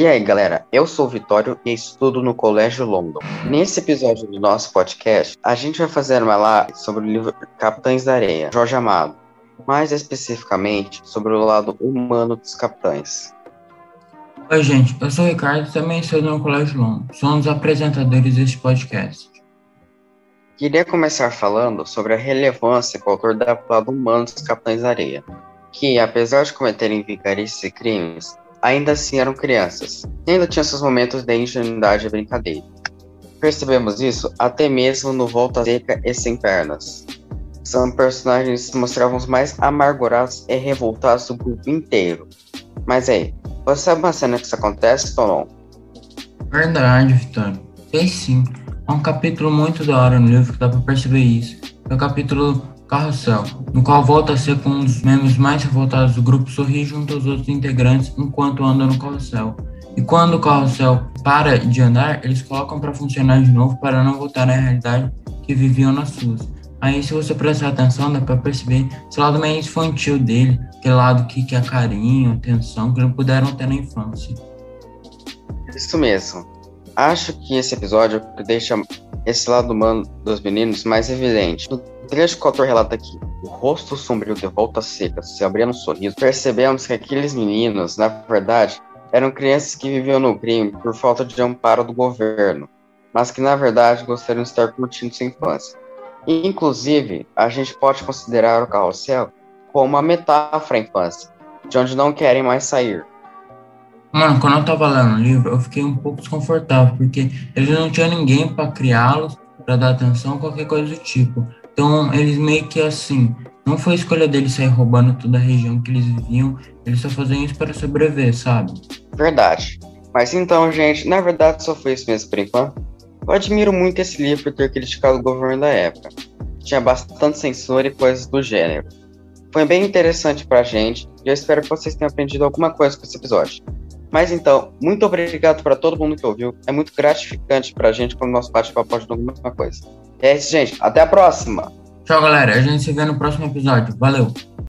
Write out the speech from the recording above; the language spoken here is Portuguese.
E aí, galera, eu sou o Vitório e estudo no Colégio London. Nesse episódio do nosso podcast, a gente vai fazer uma live sobre o livro Capitães da Areia, Jorge Amado, mais especificamente sobre o lado humano dos capitães. Oi, gente, eu sou o Ricardo e também estudo no Colégio London. Sou um dos apresentadores deste podcast. Queria começar falando sobre a relevância que o autor dá para o lado humano dos Capitães da Areia, que, apesar de cometerem vigarices e crimes, ainda assim eram crianças, e ainda tinham seus momentos de ingenuidade e brincadeira. Percebemos isso até mesmo no Volta Seca e Sem Pernas. São personagens que se mostravam os mais amargurados e revoltados do grupo inteiro. Mas aí, você sabe uma cena que isso acontece não? Verdade, Vitório. Sei sim. Há um capítulo muito da hora no livro que dá pra perceber isso. É o capítulo Carrossel, no qual volta a ser com um dos membros mais revoltados do grupo sorrir junto aos outros integrantes enquanto anda no carrossel. E quando o carrossel para de andar, eles colocam para funcionar de novo para não voltar à realidade que viviam nas suas. Aí, se você prestar atenção, dá para perceber esse lado meio infantil dele, aquele lado que quer carinho, atenção, que não puderam ter na infância. Isso mesmo. Acho que esse episódio deixa esse lado humano dos meninos mais evidente trecho que o autor relata aqui, o rosto sombrio de volta seca se abrindo um sorriso, percebemos que aqueles meninos, na verdade, eram crianças que viviam no crime por falta de amparo do governo, mas que na verdade gostariam de estar curtindo sua infância. Inclusive, a gente pode considerar o carrossel como uma metáfora à infância, de onde não querem mais sair. Mano, quando eu tava lendo o livro, eu fiquei um pouco desconfortável, porque eles não tinham ninguém para criá-los, para dar atenção, qualquer coisa do tipo. Então, eles meio que assim, não foi escolha deles sair roubando toda a região que eles viviam, eles só faziam isso para sobreviver, sabe? Verdade. Mas então, gente, na verdade só foi isso mesmo por enquanto. Eu admiro muito esse livro por ter criticado o governo da época. Tinha bastante censura e coisas do gênero. Foi bem interessante pra gente e eu espero que vocês tenham aprendido alguma coisa com esse episódio. Mas então, muito obrigado para todo mundo que ouviu. É muito gratificante pra gente quando o nosso bate-papo ajuda alguma coisa. É isso, gente. Até a próxima. Tchau, galera. A gente se vê no próximo episódio. Valeu.